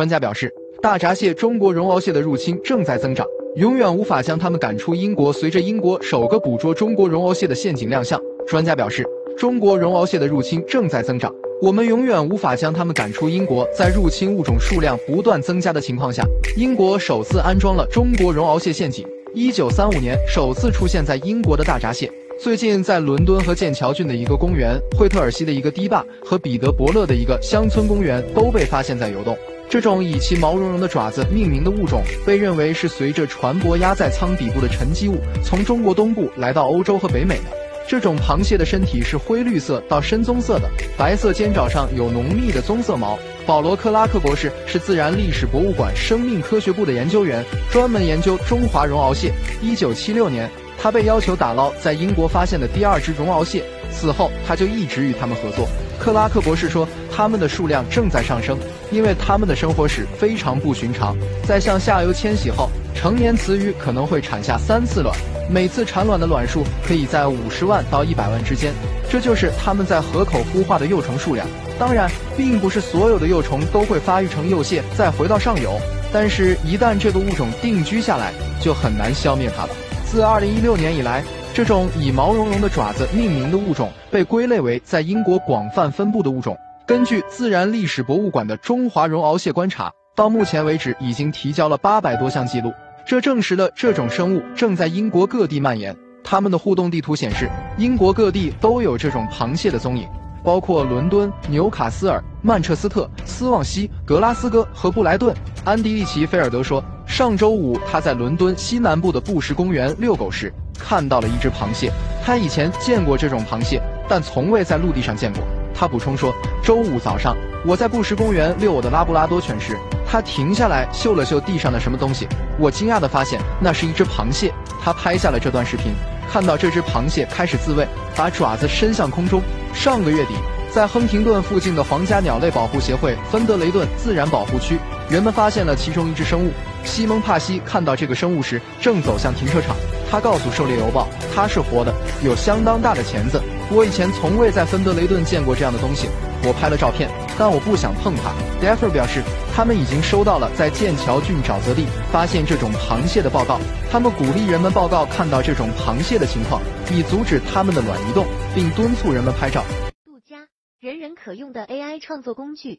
专家表示，大闸蟹、中国绒螯蟹的入侵正在增长，永远无法将它们赶出英国。随着英国首个捕捉中国绒螯蟹的陷阱亮相，专家表示，中国绒螯蟹的入侵正在增长，我们永远无法将它们赶出英国。在入侵物种数量不断增加的情况下，英国首次安装了中国绒螯蟹陷阱。一九三五年，首次出现在英国的大闸蟹。最近，在伦敦和剑桥郡的一个公园、惠特尔西的一个堤坝和彼得伯勒的一个乡村公园都被发现在游动。这种以其毛茸茸的爪子命名的物种，被认为是随着船舶压在舱底部的沉积物，从中国东部来到欧洲和北美的。这种螃蟹的身体是灰绿色到深棕色的，白色尖爪上有浓密的棕色毛。保罗·克拉克博士是自然历史博物馆生命科学部的研究员，专门研究中华绒螯蟹。一九七六年。他被要求打捞在英国发现的第二只绒螯蟹，此后他就一直与他们合作。克拉克博士说，它们的数量正在上升，因为它们的生活史非常不寻常。在向下游迁徙后，成年雌鱼可能会产下三次卵，每次产卵的卵数可以在五十万到一百万之间，这就是它们在河口孵化的幼虫数量。当然，并不是所有的幼虫都会发育成幼蟹再回到上游，但是，一旦这个物种定居下来，就很难消灭它了。自2016年以来，这种以毛茸茸的爪子命名的物种被归类为在英国广泛分布的物种。根据自然历史博物馆的中华绒螯蟹观察，到目前为止已经提交了八百多项记录，这证实了这种生物正在英国各地蔓延。它们的互动地图显示，英国各地都有这种螃蟹的踪影。包括伦敦、纽卡斯尔、曼彻斯特、斯旺西、格拉斯哥和布莱顿。安迪利奇菲尔德说，上周五他在伦敦西南部的布什公园遛狗时看到了一只螃蟹。他以前见过这种螃蟹，但从未在陆地上见过。他补充说，周五早上我在布什公园遛我的拉布拉多犬时，它停下来嗅了嗅地上的什么东西。我惊讶地发现那是一只螃蟹。他拍下了这段视频。看到这只螃蟹开始自卫，把爪子伸向空中。上个月底，在亨廷顿附近的皇家鸟类保护协会芬德雷顿自然保护区，人们发现了其中一只生物。西蒙帕西看到这个生物时，正走向停车场。他告诉《狩猎邮报》，它是活的，有相当大的钳子。我以前从未在芬德雷顿见过这样的东西。我拍了照片，但我不想碰它。d e f f e r 表示。他们已经收到了在剑桥郡沼泽地发现这种螃蟹的报告。他们鼓励人们报告看到这种螃蟹的情况，以阻止它们的卵移动，并敦促人们拍照。人人可用的 AI 创作工具。